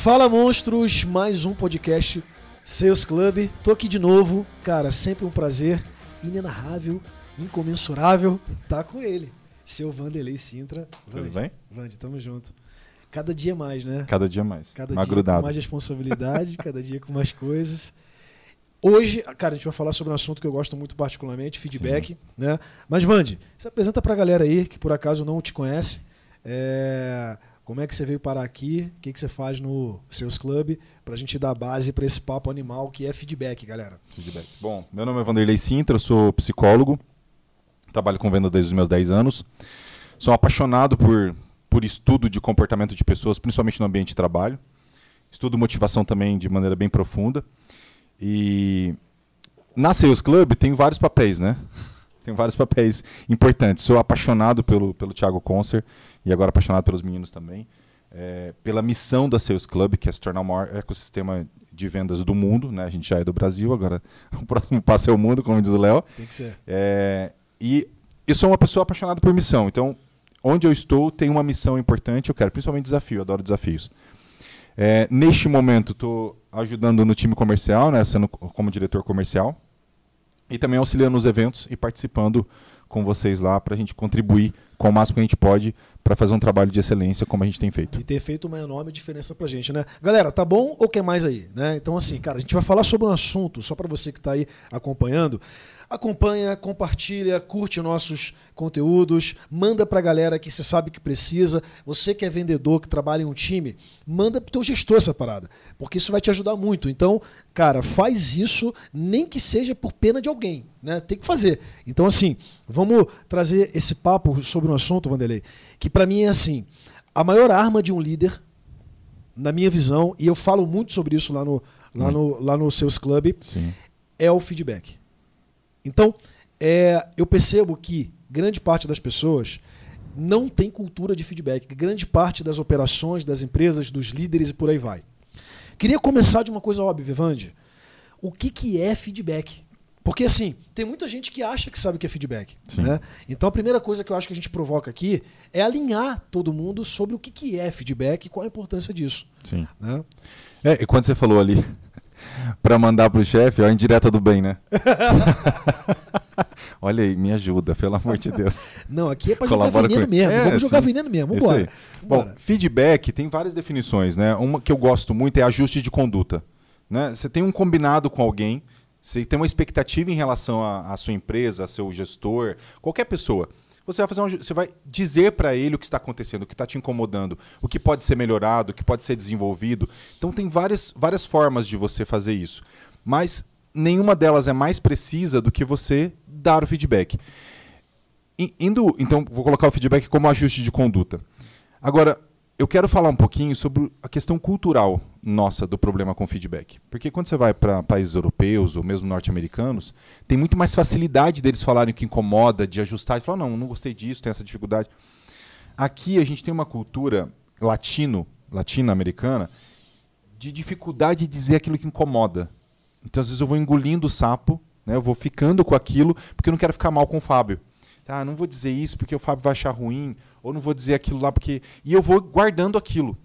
Fala monstros, mais um podcast Sales Club. Tô aqui de novo, cara, sempre um prazer inenarrável, incomensurável, tá com ele. Seu Vanderlei Sintra. Tudo bem? Vande, tamo junto. Cada dia mais, né? Cada dia mais. Cada mais dia com mais responsabilidade, cada dia com mais coisas. Hoje, cara, a gente vai falar sobre um assunto que eu gosto muito particularmente, feedback, né? Mas, Vande, se apresenta pra galera aí que por acaso não te conhece. É, Como é que você veio parar aqui? O que, que você faz no Seus Club? Pra gente dar base pra esse papo animal que é feedback, galera. Feedback. Bom, meu nome é Vanderlei Sintra, eu sou psicólogo, trabalho com venda desde os meus 10 anos. Sou apaixonado por, por estudo de comportamento de pessoas, principalmente no ambiente de trabalho. Estudo motivação também de maneira bem profunda. E na Sales Club tem vários papéis, né? Tem vários papéis importantes. Sou apaixonado pelo, pelo Thiago Concer e agora apaixonado pelos meninos também. É, pela missão da Sales Club, que é se tornar o maior ecossistema de vendas do mundo. Né? A gente já é do Brasil, agora o próximo passo é o mundo, como diz o Léo. Tem que ser. É, e eu sou uma pessoa apaixonada por missão. Então, onde eu estou, tem uma missão importante. Eu quero principalmente desafio, adoro desafios. É, neste momento, estou ajudando no time comercial, né, sendo co- como diretor comercial. E também auxiliando nos eventos e participando com vocês lá para a gente contribuir com o máximo que a gente pode para fazer um trabalho de excelência como a gente tem feito. E ter feito uma enorme diferença pra gente, né? Galera, tá bom ou quer mais aí? Né? Então, assim, cara, a gente vai falar sobre um assunto, só pra você que tá aí acompanhando. Acompanha, compartilha, curte nossos conteúdos, manda pra galera que você sabe que precisa. Você que é vendedor, que trabalha em um time, manda pro teu gestor essa parada, porque isso vai te ajudar muito. Então, cara, faz isso, nem que seja por pena de alguém, né? Tem que fazer. Então, assim, vamos trazer esse papo sobre um assunto, Vanderlei, que pra mim é assim, a maior arma de um líder, na minha visão, e eu falo muito sobre isso lá no, lá no, lá no Seus Club, Sim. é o feedback. Então, é, eu percebo que grande parte das pessoas não tem cultura de feedback. Grande parte das operações, das empresas, dos líderes e por aí vai. Queria começar de uma coisa óbvia, Vivande. O que, que é feedback? Porque, assim, tem muita gente que acha que sabe o que é feedback. Sim. Né? Então, a primeira coisa que eu acho que a gente provoca aqui é alinhar todo mundo sobre o que, que é feedback e qual a importância disso. Sim. Né? É, e quando você falou ali para mandar pro chefe, ó, indireta do bem, né? Olha aí, me ajuda, pelo amor de Deus. Não, aqui é pra jogar veneno com- mesmo. É, Vamos jogar sim. veneno mesmo. Vambora. Bom, feedback tem várias definições, né? Uma que eu gosto muito é ajuste de conduta. Né? Você tem um combinado com alguém, você tem uma expectativa em relação à à sua empresa, a seu gestor, qualquer pessoa. Você vai, fazer um você vai dizer para ele o que está acontecendo, o que está te incomodando, o que pode ser melhorado, o que pode ser desenvolvido. Então tem várias, várias formas de você fazer isso. Mas nenhuma delas é mais precisa do que você dar o feedback. Indo, então, vou colocar o feedback como ajuste de conduta. Agora, eu quero falar um pouquinho sobre a questão cultural nossa do problema com feedback. Porque quando você vai para países europeus ou mesmo norte-americanos, tem muito mais facilidade deles falarem o que incomoda, de ajustar e falar, não, não gostei disso, tem essa dificuldade. Aqui a gente tem uma cultura latino, latino-americana, de dificuldade de dizer aquilo que incomoda. Então, às vezes, eu vou engolindo o sapo, né? eu vou ficando com aquilo, porque eu não quero ficar mal com o Fábio. Ah, não vou dizer isso porque o Fábio vai achar ruim, ou não vou dizer aquilo lá porque. E eu vou guardando aquilo.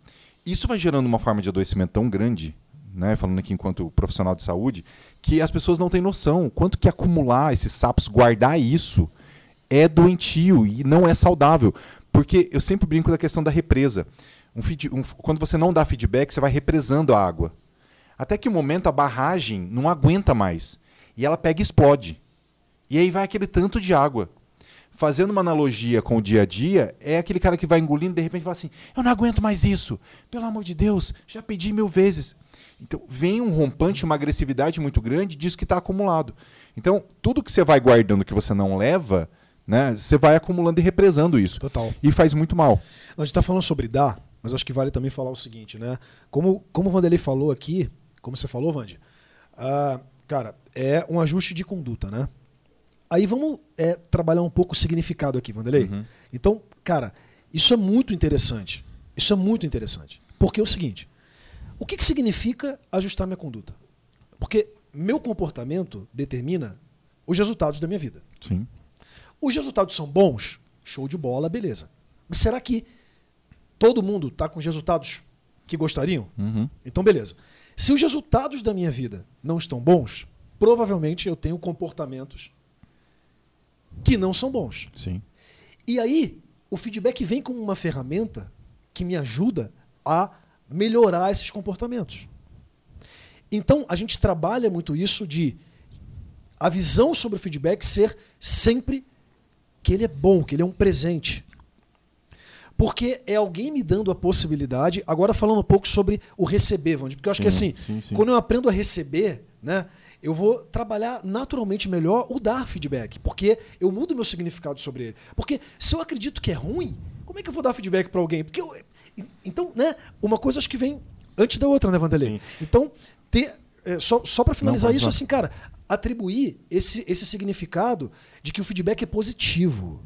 Isso vai gerando uma forma de adoecimento tão grande, né? falando aqui enquanto profissional de saúde, que as pessoas não têm noção. Quanto que acumular esses sapos, guardar isso, é doentio e não é saudável. Porque eu sempre brinco da questão da represa. Um feed- um- quando você não dá feedback, você vai represando a água. Até que o momento a barragem não aguenta mais. E ela pega e explode. E aí vai aquele tanto de água. Fazendo uma analogia com o dia a dia, é aquele cara que vai engolindo e de repente fala assim: Eu não aguento mais isso. Pelo amor de Deus, já pedi mil vezes. Então vem um rompante, uma agressividade muito grande disso que está acumulado. Então, tudo que você vai guardando que você não leva, né, você vai acumulando e represando isso. Total. E faz muito mal. A gente está falando sobre dar, mas acho que vale também falar o seguinte, né? Como, como o Vanderlei falou aqui, como você falou, Vande, ah, cara, é um ajuste de conduta, né? Aí vamos é, trabalhar um pouco o significado aqui, Vanderlei. Uhum. Então, cara, isso é muito interessante. Isso é muito interessante. Porque é o seguinte: o que, que significa ajustar minha conduta? Porque meu comportamento determina os resultados da minha vida. Sim. Os resultados são bons? Show de bola, beleza. Mas será que todo mundo está com os resultados que gostariam? Uhum. Então, beleza. Se os resultados da minha vida não estão bons, provavelmente eu tenho comportamentos que não são bons. Sim. E aí, o feedback vem como uma ferramenta que me ajuda a melhorar esses comportamentos. Então, a gente trabalha muito isso de a visão sobre o feedback ser sempre que ele é bom, que ele é um presente. Porque é alguém me dando a possibilidade, agora falando um pouco sobre o receber, Vandy, porque eu acho que Sim, assim, sim, sim. quando eu aprendo a receber, né, eu vou trabalhar naturalmente melhor o dar feedback, porque eu mudo o meu significado sobre ele. Porque se eu acredito que é ruim, como é que eu vou dar feedback para alguém? Porque eu- então, né, uma coisa acho que vem antes da outra, né, Vanderlei? Sim. Então, ter é, só, só para finalizar pode isso, falar. assim, cara, atribuir esse, esse significado de que o feedback é positivo.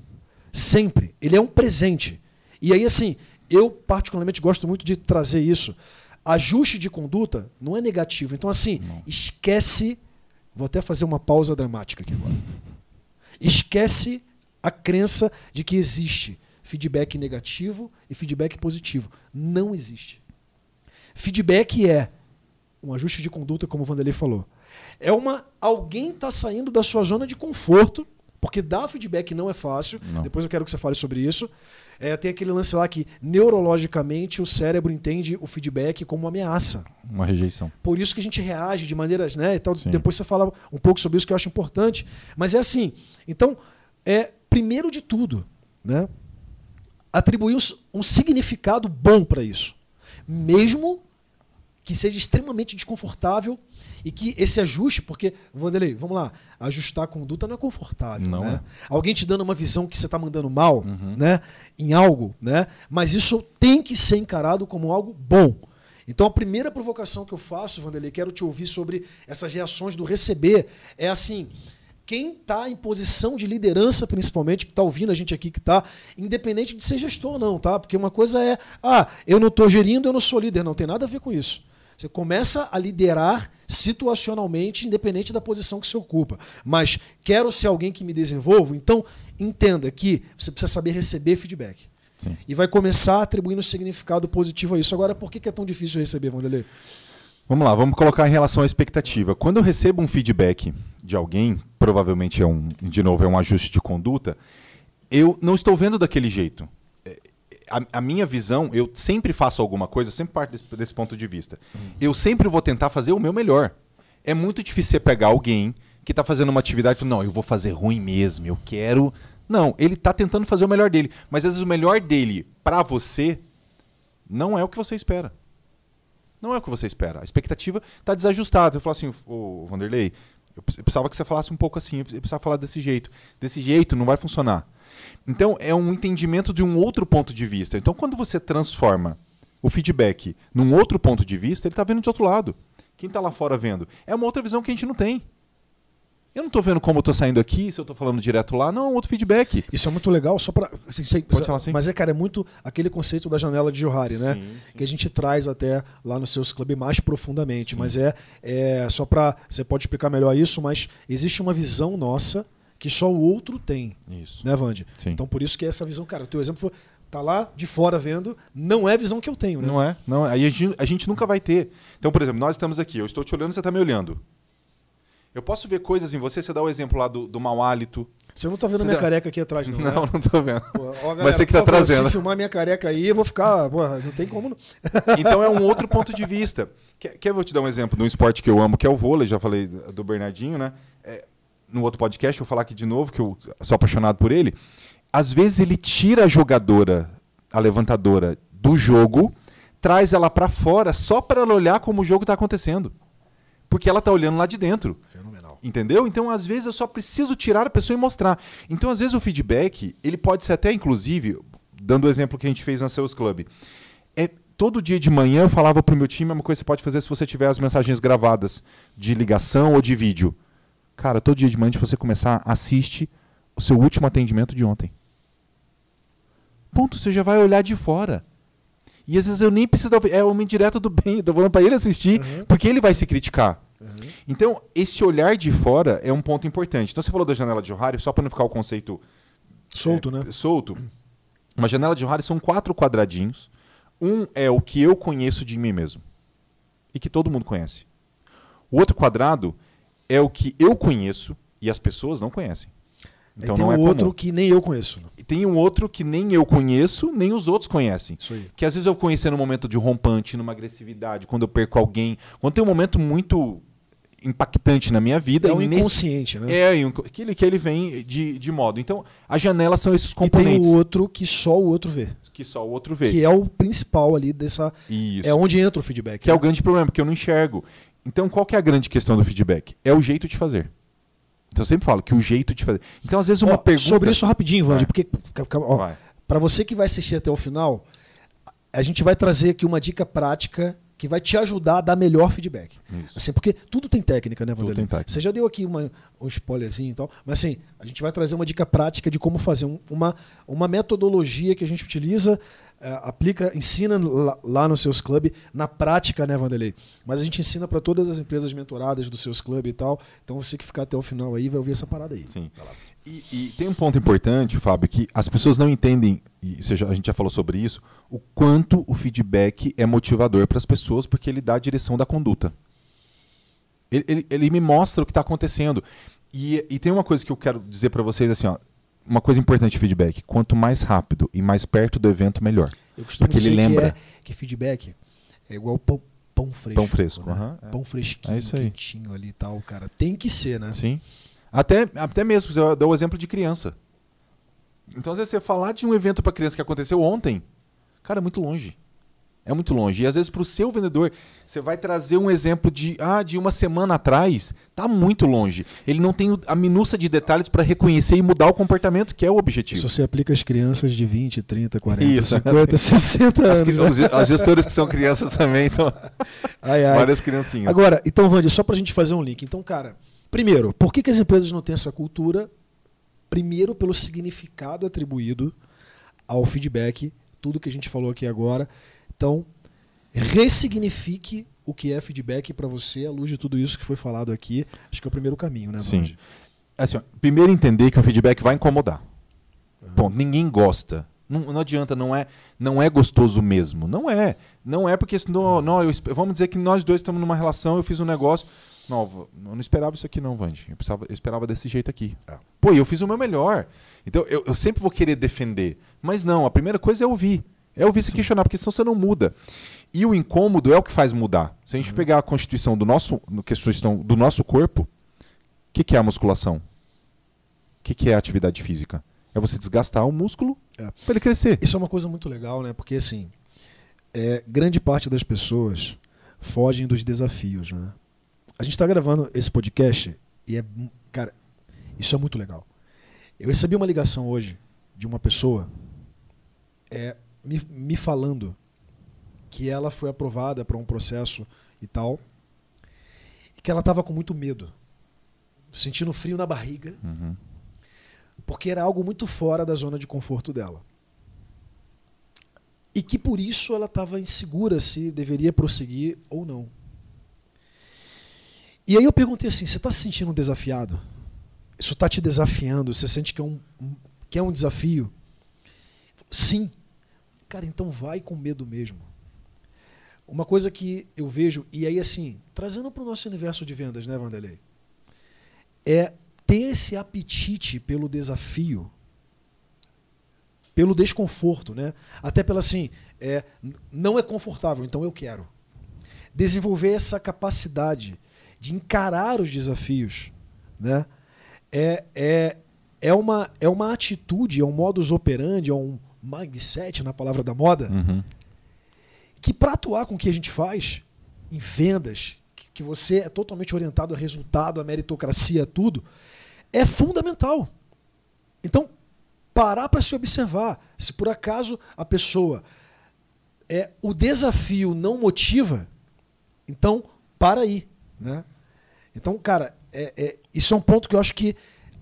Sempre. Ele é um presente. E aí, assim, eu particularmente gosto muito de trazer isso. Ajuste de conduta não é negativo. Então, assim, esquece. Vou até fazer uma pausa dramática aqui agora. Esquece a crença de que existe feedback negativo e feedback positivo. Não existe. Feedback é um ajuste de conduta, como o Vanderlei falou. É uma. Alguém está saindo da sua zona de conforto, porque dar feedback não é fácil. Não. Depois eu quero que você fale sobre isso. É, tem aquele lance lá que neurologicamente o cérebro entende o feedback como uma ameaça. Uma rejeição. Por isso que a gente reage de maneiras, né? E. Sim. Depois você fala um pouco sobre isso que eu acho importante. Mas é assim. Então, é primeiro de tudo, né? Atribuir um, um significado bom para isso, mesmo que seja extremamente desconfortável e que esse ajuste, porque Vanderlei, vamos lá, ajustar a conduta não é confortável, Não né? é. Uhum. Alguém te dando uma visão que você está mandando mal, né? Em algo, né? Mas isso tem que ser encarado como algo bom. Então a primeira provocação que eu faço, Vanderlei, quero te ouvir sobre essas reações do receber, é assim, quem está em posição de liderança, principalmente, que está ouvindo a gente aqui, que está, independente de ser gestor ou não, tá? Porque uma coisa é, ah, eu não estou gerindo, eu não sou líder. Não tem nada a ver com isso. Você começa a liderar situacionalmente, independente da posição que você ocupa. Mas quero ser alguém que me desenvolva, então entenda que você precisa saber receber feedback. Sim. E vai começar atribuindo significado positivo a isso. Agora, por que que é tão difícil receber, Vanderlei? Vamos lá, vamos colocar em relação à expectativa. Quando eu recebo um feedback de alguém, provavelmente é um, de novo, é um ajuste de conduta, eu não estou vendo daquele jeito. A, a minha visão, eu sempre faço alguma coisa, sempre parto desse, desse ponto de vista. Eu sempre vou tentar fazer o meu melhor. É muito difícil você pegar alguém que está fazendo uma atividade e falar, não, eu vou fazer ruim mesmo, eu quero. Não, ele está tentando fazer o melhor dele. Mas às vezes o melhor dele para você não é o que você espera. Não é o que você espera. A expectativa está desajustada. Eu falo assim, ô Vanderlei, eu precisava que você falasse um pouco assim, eu precisava falar desse jeito. Desse jeito não vai funcionar. Então é um entendimento de um outro ponto de vista. Então quando você transforma o feedback num outro ponto de vista, ele está vendo de outro lado. Quem está lá fora vendo? É uma outra visão que a gente não tem. Eu não estou vendo como eu estou saindo aqui, se eu estou falando direto lá. Não, é um outro feedback. Isso é muito legal, só para. Pode falar assim. Mas é, cara, é muito aquele conceito da janela de Johari, né? Sim, sim. Que a gente traz até lá nos seus clubes mais profundamente. Mas é, é só para. Você pode explicar melhor isso, mas existe uma visão nossa que só o outro tem, Isso. né, Vande? Então por isso que essa visão, cara, o teu exemplo foi. Tá lá de fora vendo, não é a visão que eu tenho, né? Não é? Não é. Aí a gente, a gente nunca vai ter. Então, por exemplo, nós estamos aqui, eu estou te olhando, você está me olhando. Eu posso ver coisas em você, você dá o exemplo lá do, do mau hálito. Você não tá vendo Você minha dá- careca aqui atrás, não, Não, né? não estou vendo. Pô, ó, galera, Mas você que está favor, trazendo. Se filmar minha careca aí, eu vou ficar. Porra, não tem como. não. Então é um outro ponto de vista. Quer, quer eu vou te dar um exemplo de um esporte que eu amo, que é o vôlei, já falei do Bernardinho, né? É, no outro podcast, vou falar aqui de novo, que eu sou apaixonado por ele. Às vezes ele tira a jogadora, a levantadora, do jogo, traz ela para fora só para ela olhar como o jogo está acontecendo. Porque ela tá olhando lá de dentro. Fenomenal. Entendeu? Então, às vezes, eu só preciso tirar a pessoa e mostrar. Então, às vezes, o feedback, ele pode ser até, inclusive, dando o exemplo que a gente fez na Sales Club. É, todo dia de manhã eu falava pro meu time, é uma coisa que você pode fazer se você tiver as mensagens gravadas de ligação ou de vídeo. Cara, todo dia de manhã, de você começar, assiste o seu último atendimento de ontem. Ponto, você já vai olhar de fora. E às vezes eu nem preciso. É uma indireta do bem, eu tô falando pra ele assistir, Uhum. porque ele vai se criticar. Uhum. Então, esse olhar de fora é um ponto importante. Então, você falou da janela de Johari, só para não ficar o conceito Solto, é, né? solto. Uma janela de Johari são quatro quadradinhos, Um é o que eu conheço de mim mesmo e que todo mundo conhece. O outro quadrado é o que eu conheço e as pessoas não conhecem. Então tem não é um outro comum. que nem eu conheço. E tem um outro que nem eu conheço, nem os outros conhecem. Isso aí. Que às vezes eu conhecer no momento de rompante, numa agressividade, quando eu perco alguém, quando tem um momento muito impactante na minha vida. É um inconsciente, nesse... né? É, que ele, que ele vem de, de modo. Então, as janelas são esses componentes. E tem o outro que só o outro vê. Que só o outro vê. Que é o principal ali dessa... Isso. É onde entra o feedback. Que né? é o grande problema, porque eu não enxergo. Então, qual que é a grande questão do feedback? É o jeito de fazer. Então eu sempre falo que o jeito de fazer. Então, às vezes, uma ó, pergunta. Sobre isso rapidinho, Vandy, porque. Para você que vai assistir até o final, a gente vai trazer aqui uma dica prática que vai te ajudar a dar melhor feedback. Isso. Assim, porque tudo tem técnica, né, Vanderlei? Você já deu aqui uma, um spoilerzinho e tal, mas assim, a gente vai trazer uma dica prática de como fazer um, uma, uma metodologia que a gente utiliza aplica, ensina lá, lá, nos seus clubes, na prática, né, Vanderlei? Mas a gente ensina para todas as empresas mentoradas dos seus clubes e tal. Então você que ficar até o final aí vai ouvir essa parada aí. Sim. E, e, tem um ponto importante, Fábio, que as pessoas não entendem, e seja, a gente já falou sobre isso, o quanto o feedback é motivador para as pessoas, porque ele dá a direção da conduta. Ele, ele, ele me mostra o que está acontecendo. E, e, tem uma coisa que eu quero dizer para vocês assim, ó, uma coisa importante de feedback: quanto mais rápido e mais perto do evento, melhor. Eu costumo Porque ele lembra. Que, é, que feedback é igual pão, pão fresco. Pão fresco. Né? Uhum. Pão fresquinho, é quentinho ali e tal, cara. Tem que ser, né? Sim. Até, até mesmo, você deu o exemplo de criança. Então, às vezes, você falar de um evento para criança que aconteceu ontem, cara, é muito longe. É muito longe. E às vezes para o seu vendedor, você vai trazer um exemplo de, ah, de uma semana atrás, tá muito longe. Ele não tem a minúcia de detalhes para reconhecer e mudar o comportamento, que é o objetivo. Isso você aplica às crianças de 20, 30, 40, Isso, 50, 60 anos. As, as gestores que são crianças também, então. Ai, ai. Várias criancinhas. Agora, então, Vandy, só para a gente fazer um link. Então, cara, primeiro, por que, que as empresas não têm essa cultura? Primeiro, pelo significado atribuído ao feedback, tudo que a gente falou aqui agora então, ressignifique o que é feedback para você à luz de tudo isso que foi falado aqui. Acho que é o primeiro caminho, né, Sim. Assim, primeiro entender que o feedback vai incomodar. Uhum. Bom, ninguém gosta. Não, não, adianta, não é, não é gostoso mesmo. Não é. Não é porque não, não, eu, vamos dizer que nós dois estamos numa relação, eu fiz um negócio. Não, eu não esperava isso aqui não, Vande. Eu, precisava, eu esperava desse jeito aqui. É. Pô, eu fiz o meu melhor. Então eu, eu sempre vou querer defender. Mas não, a primeira coisa é ouvir. É ouvir se questionar, porque senão você não muda. E o incômodo é o que faz mudar. Se a gente uhum. pegar a constituição do nosso, constituição do nosso corpo, o que, que, é a musculação? O que, que, é a atividade física? É você desgastar o músculo é. para ele crescer. Isso é uma coisa muito legal, né? Porque assim, é, grande parte das pessoas fogem dos desafios, né? A gente está gravando esse podcast e é, cara, isso é muito legal. Eu recebi uma ligação hoje de uma pessoa é, me, me falando que ela foi aprovada para um processo e tal, e que ela estava com muito medo, sentindo frio na barriga, uhum. porque era algo muito fora da zona de conforto dela. E que por isso ela estava insegura se deveria prosseguir ou não. E aí eu perguntei assim: você está se sentindo desafiado? Isso está te desafiando? Você sente que é um, que é um desafio? Sim. Cara, então vai com medo mesmo. Uma coisa que eu vejo, e aí assim, trazendo para o nosso universo de vendas, né, Vanderlei? É ter esse apetite pelo desafio, pelo desconforto, né? Até pela assim, é, não é confortável, então eu quero. Desenvolver essa capacidade de encarar os desafios, né? É, é, é, uma, é uma atitude, é um modus operandi, é um, mindset, na palavra da moda, uhum. que para atuar com o que a gente faz em vendas, que, que você é totalmente orientado a resultado, a meritocracia, a tudo, é fundamental. Então, parar para se observar. Se por acaso a pessoa é o desafio não motiva, então para aí, né? Então, cara, é, é, isso é um ponto que eu acho que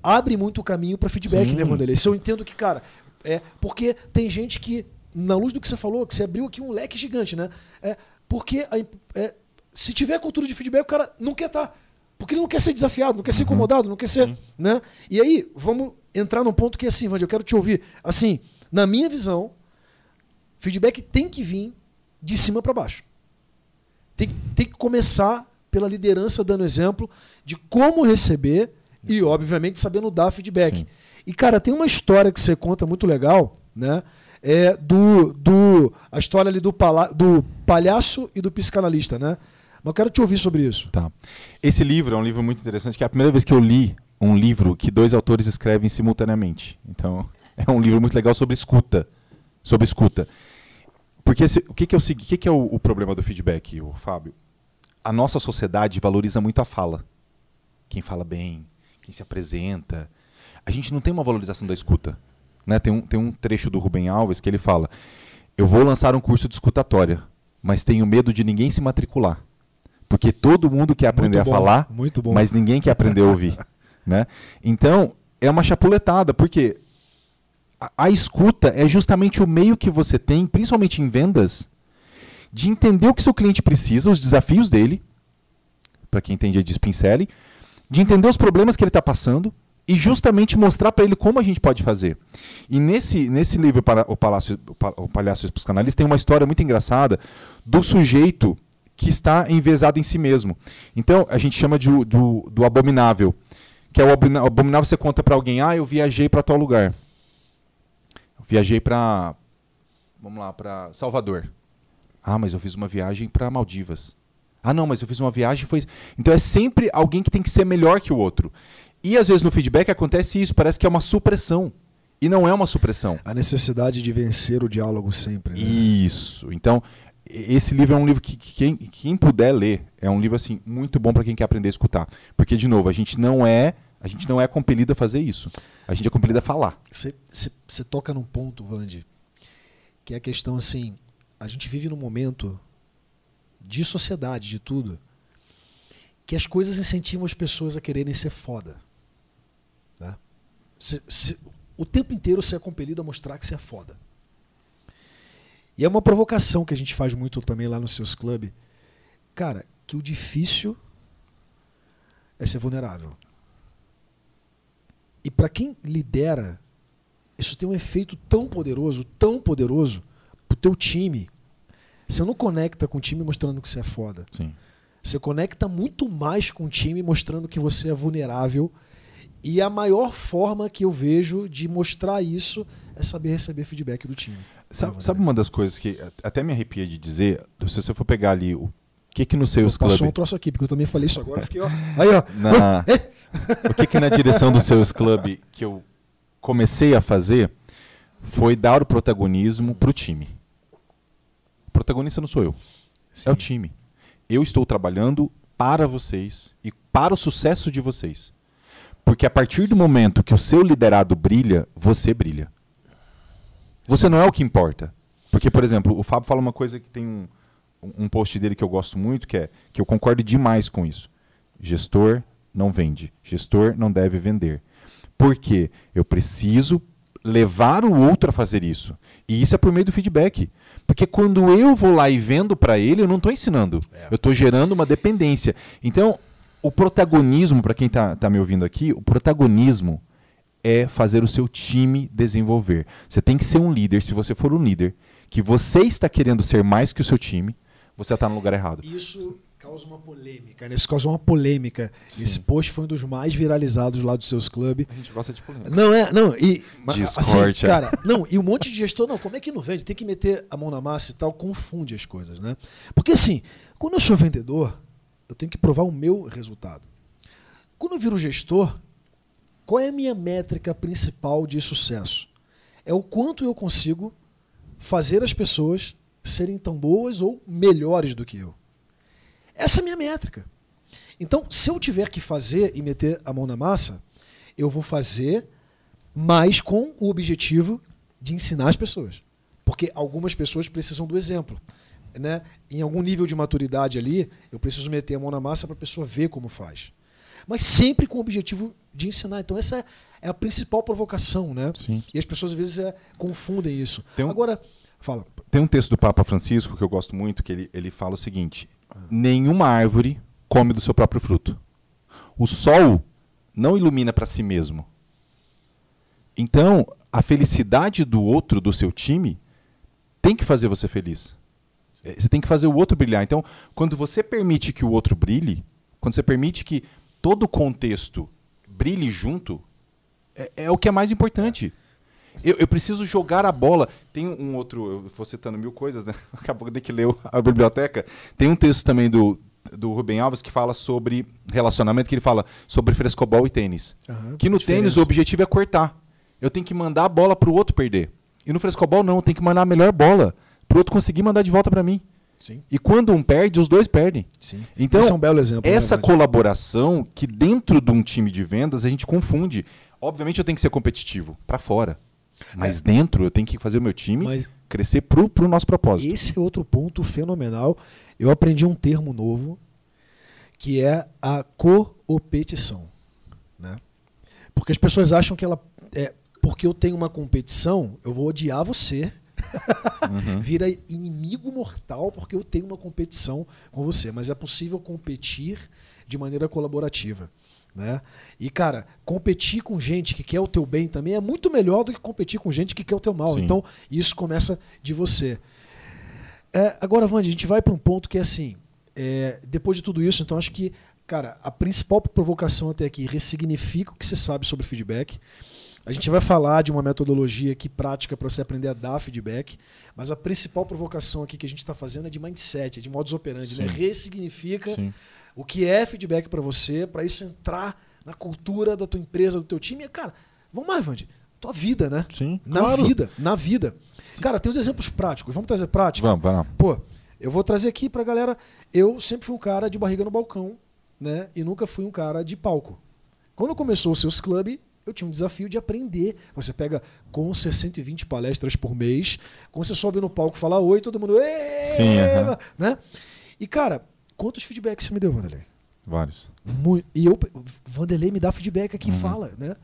abre muito o caminho para feedback, Sim. né, Vanderlei? Se eu entendo que, cara, é, porque tem gente que, na luz do que você falou, que você abriu aqui um leque gigante, né? É, porque a, é, se tiver cultura de feedback, o cara não quer estar. Tá, porque ele não quer ser desafiado, não quer ser uhum. incomodado, não quer ser. Uhum. Né? E aí, vamos entrar num ponto que é assim, Vandy, eu quero te ouvir. Assim, na minha visão, feedback tem que vir de cima para baixo. Tem, tem que começar pela liderança dando exemplo de como receber e, obviamente, sabendo dar feedback. Sim. E, cara, tem uma história que você conta muito legal, né? É do, do a história ali do, pala, do palhaço e do psicanalista, né? Mas eu quero te ouvir sobre isso. Tá. Esse livro é um livro muito interessante, que é a primeira vez que eu li um livro que dois autores escrevem simultaneamente. Então, é um livro muito legal sobre escuta. Sobre escuta. Porque esse, o que, que é, o, o, que que é o, o problema do feedback, o Fábio? A nossa sociedade valoriza muito a fala. Quem fala bem, quem se apresenta. A gente não tem uma valorização da escuta. Né? Tem, um, tem um trecho do Rubem Alves que ele fala: Eu vou lançar um curso de escutatória, mas tenho medo de ninguém se matricular. Porque todo mundo quer aprender bom, a falar, mas ninguém quer aprender a ouvir. né? Então, é uma chapuletada, porque a, a escuta é justamente o meio que você tem, principalmente em vendas, de entender o que seu cliente precisa, os desafios dele, para quem entende de Spincelli, de entender os problemas que ele está passando e justamente mostrar para ele como a gente pode fazer. E nesse, nesse livro, O, Palácio, o Palhaço os Psicanalistas, tem uma história muito engraçada do sujeito que está envezado em si mesmo. Então, a gente chama de, do, do abominável. Que é o abominável você conta para alguém, ah, eu viajei para tal lugar. Eu viajei para, vamos lá, para Salvador. Ah, mas eu fiz uma viagem para Maldivas. Ah, não, mas eu fiz uma viagem foi. Então é sempre alguém que tem que ser melhor que o outro. E às vezes no feedback acontece isso, parece que é uma supressão. E não é uma supressão. A necessidade de vencer o diálogo sempre. Né? Isso. Então, esse livro é um livro que, que quem, quem, puder ler é um livro assim muito bom para quem quer aprender a escutar, porque de novo a gente não é a gente não é compelido a fazer isso, a gente é compelido a falar. Você toca num ponto, Vande, que é a questão assim, a gente vive num momento de sociedade, de tudo, que as coisas incentivam as pessoas a quererem ser foda. Né? Cê, cê, o tempo inteiro você é compelido a mostrar que você é foda. E é uma provocação que a gente faz muito também lá nos seus clubes. Cara, que o difícil é ser vulnerável. E para quem lidera, isso tem um efeito tão poderoso, tão poderoso pro teu time. Você não conecta com o time mostrando que você é foda. Sim. Você conecta muito mais com o time mostrando que você é vulnerável. E a maior forma que eu vejo de mostrar isso é saber receber feedback do time. Sabe, sabe, uma das coisas que até me arrepia de dizer, se você for pegar ali o que que no Seus Club... Passou um troço aqui, porque eu também falei isso agora. Fiquei, ó, aí, ó. Na, o que que na direção do Seus Club que eu comecei a fazer foi dar o protagonismo para o time. O protagonista não sou eu, Sim. é o time. Eu estou trabalhando para vocês e para o sucesso de vocês. Porque a partir do momento que o seu liderado brilha, você brilha. Você não é o que importa. Porque, por exemplo, o Fábio fala uma coisa que tem um, um post dele que eu gosto muito, que é que eu concordo demais com isso. Gestor não vende. Gestor não deve vender. Porque eu preciso levar o outro a fazer isso. E isso é por meio do feedback. Porque quando eu vou lá e vendo para ele, eu não estou ensinando. É. Eu estou gerando uma dependência. Então, o protagonismo, para quem está tá me ouvindo aqui, o protagonismo é fazer o seu time desenvolver. Você tem que ser um líder, se você for um líder, que você está querendo ser mais que o seu time, você está no lugar errado. Isso causa uma polêmica, né? Isso causa uma polêmica. Sim. Esse post foi um dos mais viralizados lá dos seus clubes. A gente gosta de polêmica. Não é, não, e Discord, assim, cara, não, e um monte de gestor, não, como é que não vende? Tem que meter a mão na massa e tal, confunde as coisas, né? Porque assim, quando eu sou vendedor, eu tenho que provar o meu resultado. Quando eu viro gestor, qual é a minha métrica principal de sucesso? É o quanto eu consigo fazer as pessoas serem tão boas ou melhores do que eu. Essa é a minha métrica. Então, se eu tiver que fazer e meter a mão na massa, eu vou fazer, mas com o objetivo de ensinar as pessoas. Porque algumas pessoas precisam do exemplo. Né? Em algum nível de maturidade ali, eu preciso meter a mão na massa para a pessoa ver como faz mas sempre com o objetivo de ensinar. Então essa é, a principal provocação, né? Sim. E as pessoas às vezes é, confundem isso. Um, Agora, fala. Tem um texto do Papa Francisco que eu gosto muito, que ele, ele fala o seguinte: nenhuma árvore come do seu próprio fruto. O sol não ilumina para si mesmo. Então, a felicidade do outro, do seu time, tem que fazer você feliz. É, Você tem que fazer o outro brilhar. Então, quando você permite que o outro brilhe, quando você permite que todo o contexto brilhe junto, é, é o que é mais importante. Eu, eu preciso jogar a bola. Tem um outro, eu vou citando mil coisas, né? Acabou de que leu a biblioteca. Tem um texto também do, do Rubem Alves que fala sobre relacionamento, que ele fala sobre frescobol e tênis. Aham, que no diferença. tênis o objetivo é cortar. Eu tenho que mandar a bola pro outro perder. E no frescobol não, eu tenho que mandar a melhor bola pro outro conseguir mandar de volta para mim. Sim, E quando um perde, os dois perdem. sim. Então, Esse é um belo exemplo. essa colaboração que dentro de um time de vendas a gente confunde. Obviamente eu tenho que ser competitivo para fora. Mas dentro eu tenho que fazer o meu time É. Mas- crescer pro, pro nosso propósito. Esse é outro ponto fenomenal. Eu aprendi um termo novo, que é a coopetição. Né? Porque as pessoas acham que ela. É, porque eu tenho uma competição, eu vou odiar você. Uhum. Vira inimigo mortal porque eu tenho uma competição com você. Mas é possível competir de maneira colaborativa. Né? E, cara, competir com gente que quer o teu bem também é muito melhor do que competir com gente que quer o teu mal. Sim. Então, isso começa de você. É, agora, Vande, a gente vai para um ponto que é assim: é, depois de tudo isso, então acho que, cara, a principal provocação até aqui ressignifica o que você sabe sobre feedback. A gente vai falar de uma metodologia aqui prática para você aprender a dar feedback, mas a principal provocação aqui que a gente está fazendo é de mindset, é de modus operandi, né? Sim. Ressignifica Sim. o que é feedback para você, para isso entrar na cultura da tua empresa, do teu time. E, cara, vamos mais, Vande. Tua vida, né? Sim, Na claro. vida, na vida. Cara, tem os exemplos práticos. Vamos trazer prática? Vamos, lá. Pô, eu vou trazer aqui pra galera. Eu sempre fui um cara de barriga no balcão, né? E nunca fui um cara de palco. Quando começou o Seus Club, eu tinha um desafio de aprender. Você pega com 120 palestras por mês, quando você sobe no palco e fala oi, todo mundo. Sim, aham. né? E, cara, quantos feedbacks você me deu, Vanderlei? Vários. E eu, Vanderlei me dá feedback aqui, Uhum. fala, né?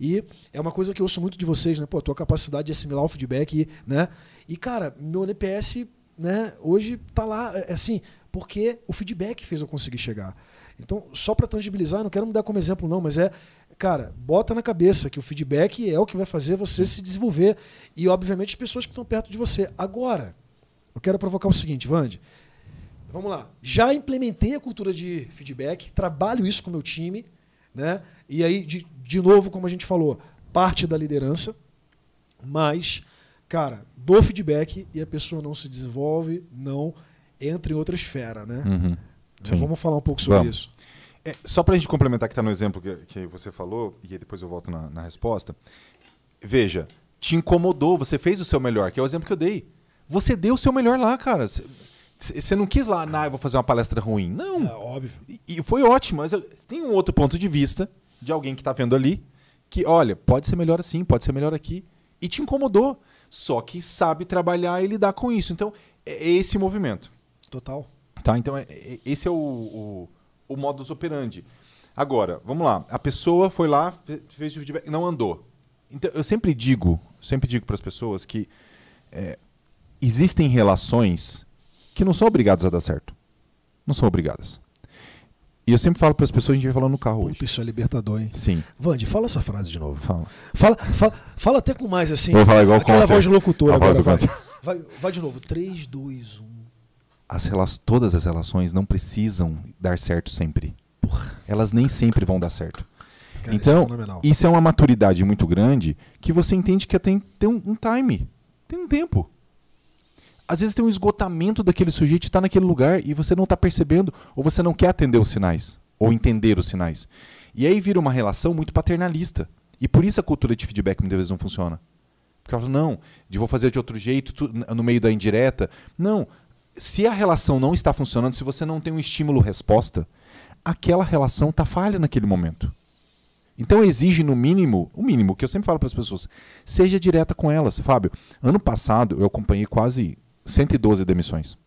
E é uma coisa que eu ouço muito de vocês, né? Pô, a tua capacidade de assimilar o feedback, né? E, cara, meu NPS, né, hoje tá lá, é, assim, porque o feedback fez eu conseguir chegar. Então, só para tangibilizar, não quero me dar como exemplo, não, mas é, cara, bota na cabeça que o feedback é o que vai fazer você se desenvolver. E, obviamente, as pessoas que estão perto de você. Agora, eu quero provocar o seguinte, Vande. Vamos lá. Já implementei a cultura de feedback, trabalho isso com o meu time, né? E aí, de, de novo, como a gente falou, parte da liderança, mas, cara, dou feedback e a pessoa não se desenvolve, não entra em outra esfera, né? Uhum. Sim. Vamos falar um pouco sobre Vamos. isso. É, só para a gente complementar que está no exemplo que, que você falou, e aí depois eu volto na, na resposta. Veja, te incomodou, você fez o seu melhor, que é o exemplo que eu dei. Você deu o seu melhor lá, cara. Você- Você não quis lá, ah, eu vou fazer uma palestra ruim. Não. É óbvio. E, e foi ótimo, mas eu- tem um outro ponto de vista de alguém que está vendo ali, que, olha, pode ser melhor assim, pode ser melhor aqui. E te incomodou. Só que sabe trabalhar e lidar com isso. Então, é é esse movimento. Total. Tá? Então, é- é- esse é o, o, o modus operandi. Agora, vamos lá. A pessoa foi lá, fe- fez o feedback, não andou. Então, eu sempre digo, sempre digo para as pessoas que é, existem relações que não são obrigadas a dar certo. Não são obrigadas. E eu sempre falo para as pessoas, a gente vai falando no carro Puta, hoje. isso é libertador, hein? Sim. Vande, fala essa frase de novo. Fala. Fala, fala, fala até com mais assim. Vou falar igual o Aquela voz de locutor agora. voz do Vai. Vai, vai de novo. um. 3, 2, 1. As todas as relações não precisam dar certo sempre. Elas nem sempre vão dar certo. Cara, isso é então, isso é uma maturidade muito grande que você entende que tem, tem um, um time, tem um tempo. Às vezes tem um esgotamento daquele sujeito estar naquele lugar e você não está percebendo, ou você não quer atender os sinais, ou entender os sinais. E aí vira uma relação muito paternalista. E por isso a cultura de feedback muitas vezes não funciona. Porque ela fala, não, de vou fazer de outro jeito, tu- no meio da indireta. Não. Se a relação não está funcionando, se você não tem um estímulo-resposta, aquela relação está falha naquele momento. Então exige no mínimo, o mínimo que eu sempre falo para as pessoas, seja direta com elas. Fábio, ano passado eu acompanhei quase 112 demissões.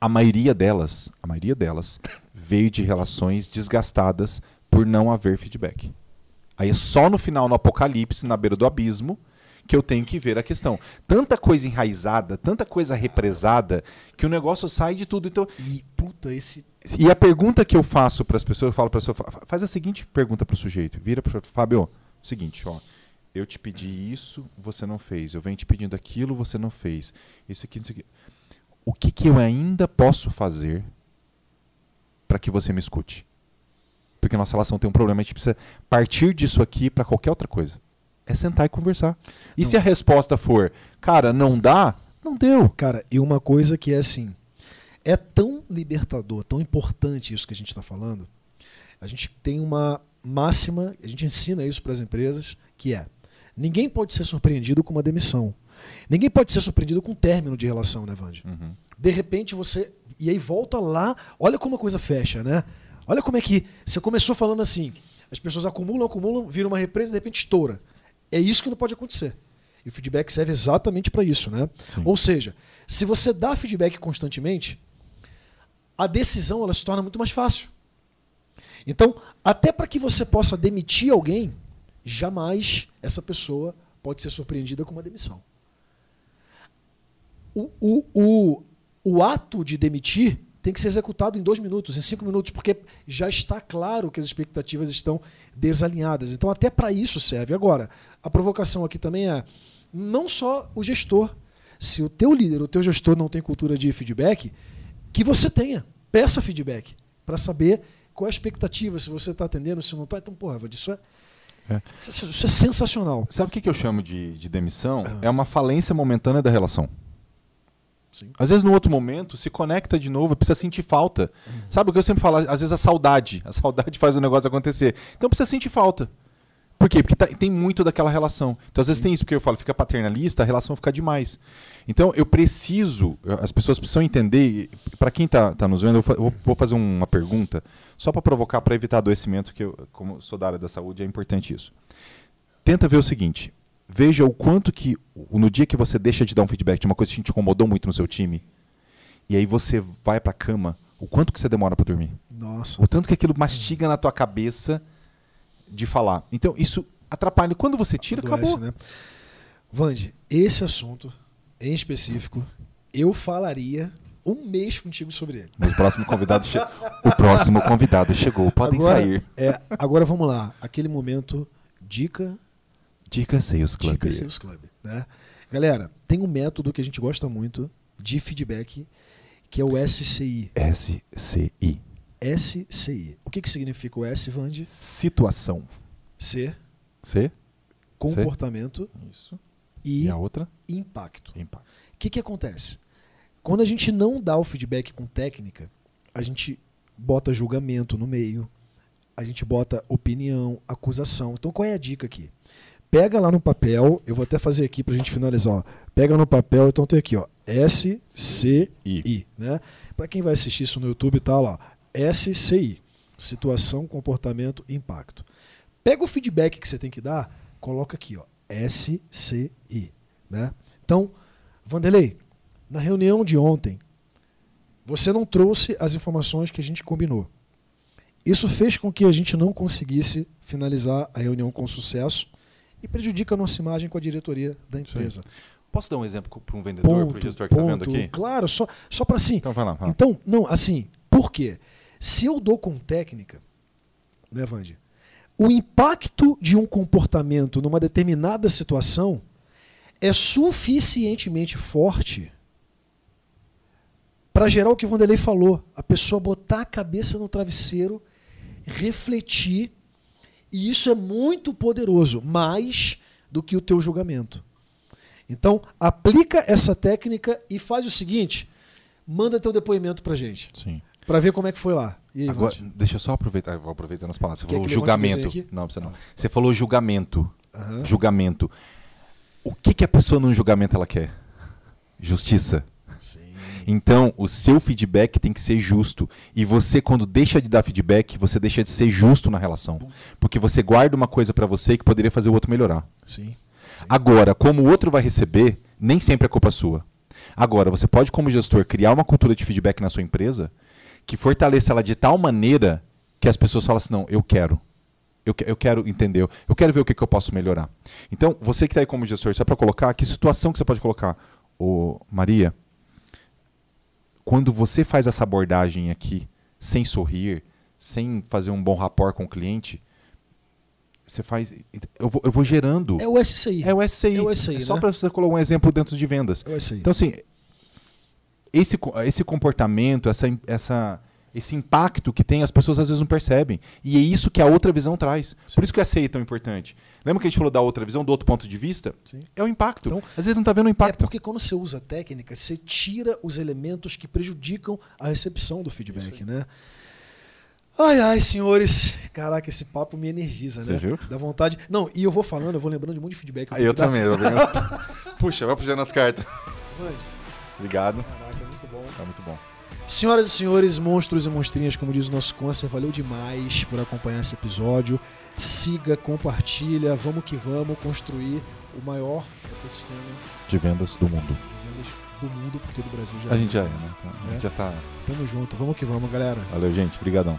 A maioria delas, a maioria delas veio de relações desgastadas por não haver feedback. Aí é só no final, no apocalipse, na beira do abismo, que eu tenho que ver a questão. Tanta coisa enraizada, tanta coisa represada, que o negócio sai de tudo. Então, E, puta, esse. e a pergunta que eu faço para as pessoas, eu falo para a pessoa, fa- faz a seguinte pergunta para o sujeito. Vira para Fábio, seguinte, ó. Eu te pedi isso, você não fez. Eu venho te pedindo aquilo, você não fez. Isso aqui, isso aqui. o que, que eu ainda posso fazer para que você me escute? Porque nossa relação tem um problema, a gente precisa partir disso aqui para qualquer outra coisa. É sentar e conversar. E Não. se a resposta for, cara, não dá, não deu. Cara, e uma coisa que é assim, é tão libertador, tão importante isso que a gente está falando. A gente tem uma máxima, a gente ensina isso para as empresas, que é: ninguém pode ser surpreendido com uma demissão. Ninguém pode ser surpreendido com um término de relação, né, Vandy? Uhum. De repente você. E aí volta lá, olha como a coisa fecha, né? Olha como é que. Você começou falando assim: as pessoas acumulam, acumulam, viram uma represa e de repente estoura. É isso que não pode acontecer. E o feedback serve exatamente para isso, né? Sim. Ou seja, se você dá feedback constantemente, a decisão ela se torna muito mais fácil. Então, até para que você possa demitir alguém, jamais essa pessoa pode ser surpreendida com uma demissão. O, o, o, o ato de demitir tem que ser executado em dois minutos, em cinco minutos, porque já está claro que as expectativas estão desalinhadas. Então, até para isso serve. Agora, a provocação aqui também é não só o gestor. Se o teu líder, o teu gestor não tem cultura de feedback, que você tenha. Peça feedback para saber qual é a expectativa, se você está atendendo, se não está. Então, porra, isso é, É. isso é- isso é sensacional. Sabe o que, que eu chamo de, de demissão? É uma falência momentânea da relação. Sim. Às vezes, no outro momento, se conecta de novo, precisa sentir falta. Sabe o que eu sempre falo? Às vezes a saudade. A saudade faz o negócio acontecer. Então precisa sentir falta. Por quê? Porque tá- tem muito daquela relação. Então, às vezes tem isso, porque eu falo, fica paternalista, a relação fica demais. Então, eu preciso, as pessoas precisam entender, para quem está tá nos vendo, eu eu vou fazer uma pergunta, só para provocar, para evitar adoecimento, que eu, como sou da área da saúde, é importante isso. Tenta ver o seguinte, veja o quanto que, no dia que você deixa de dar um feedback de uma coisa que te incomodou muito no seu time, e aí você vai para a cama, o quanto que você demora para dormir? Nossa. O tanto que aquilo mastiga na tua cabeça de falar. Então, isso atrapalha. Quando você tira, Adoece, acabou. né? Vande, esse assunto em específico, eu falaria um mês contigo sobre ele. O próximo convidado che... O próximo convidado chegou. Podem agora, sair. É, agora vamos lá. Aquele momento, dica, Dica Sales Club. dica Sales Club. Né? Galera, tem um método que a gente gosta muito de feedback, que é o SCI. SCI. SCI. O que, que significa o S, Vande? Situação. C, C. comportamento Isso. e E a outra? impacto. Impacto. O que, que acontece? Quando a gente não dá o feedback com técnica, a gente bota julgamento no meio, a gente bota opinião, acusação. Então qual é a dica aqui? Pega lá no papel, eu vou até fazer aqui pra gente finalizar. Ó. Pega no papel, então tem aqui, ó, S, C, I. Né? Para quem vai assistir isso no YouTube, tá lá, SCI. Situação, comportamento, impacto. Pega o feedback que você tem que dar, coloca aqui, ó, SCI. Né? Então, Vanderlei, na reunião de ontem, você não trouxe as informações que a gente combinou. Isso fez com que a gente não conseguisse finalizar a reunião com sucesso e prejudica a nossa imagem com a diretoria da empresa. Posso dar um exemplo para um vendedor, para o gestor que está vendo aqui? Claro, só, só para assim. Então vai lá. vai. Então, não, assim, por quê? Se eu dou com técnica, né, Vandy? O impacto de um comportamento numa determinada situação é suficientemente forte para gerar o que o Vanderlei falou. A pessoa botar a cabeça no travesseiro, refletir, e isso é muito poderoso, mais do que o teu julgamento. Então, aplica essa técnica e faz o seguinte: manda teu depoimento pra gente, Sim. Pra ver como é que foi lá. Aí, Agora, Vande? deixa eu só aproveitar, vou aproveitando as palavras. Você Quer falou julgamento. Não, precisa não. Você falou julgamento. Aham. Julgamento. O que, que a pessoa num julgamento ela quer? Justiça. Então, o seu feedback tem que ser justo. E você, quando deixa de dar feedback, você deixa de ser justo na relação. Porque você guarda uma coisa pra você que poderia fazer o outro melhorar. Sim. Sim. Agora, como o outro vai receber, nem sempre é culpa sua. Agora, você pode, como gestor, criar uma cultura de feedback na sua empresa que fortaleça ela de tal maneira que as pessoas falam assim: não, eu quero. Eu, eu quero entender, eu quero ver o que, que eu posso melhorar. Então, você que está aí como gestor, só para colocar, que situação que você pode colocar? Ô, Maria, quando você faz essa abordagem aqui, sem sorrir, sem fazer um bom rapport com o cliente, você faz. Eu vou, eu vou gerando. É o SCI. É o SCI. É o SCI, só né? para você colocar um exemplo dentro de vendas. É o SCI. Então, assim, esse, esse comportamento, essa, essa, esse impacto que tem, as pessoas às vezes não percebem. E é isso que a outra visão traz. Sim. Por isso que a CEI é tão importante. Lembra que a gente falou da outra visão, do outro ponto de vista? Sim. É o impacto. Então, às vezes não está vendo o impacto. É porque quando você usa técnica, você tira os elementos que prejudicam a recepção do feedback, né? Ai, ai, senhores. Caraca, esse papo me energiza, Você né? Viu? Dá vontade. Não, e eu vou falando, eu vou lembrando de um monte de feedback. Eu, eu também. Eu Puxa, vai puxando as cartas. Obrigado. Caraca, é muito bom. Tá muito bom. Senhoras e senhores, monstros e monstrinhas, como diz o nosso Concer, valeu demais por acompanhar esse episódio. Siga, compartilha, vamos que vamos construir o maior ecossistema de vendas do mundo. De vendas do mundo, porque do Brasil já A é. gente já é, né? Então, é. A gente já tá. Tamo junto, vamos que vamos, galera. Valeu, gente. Obrigadão.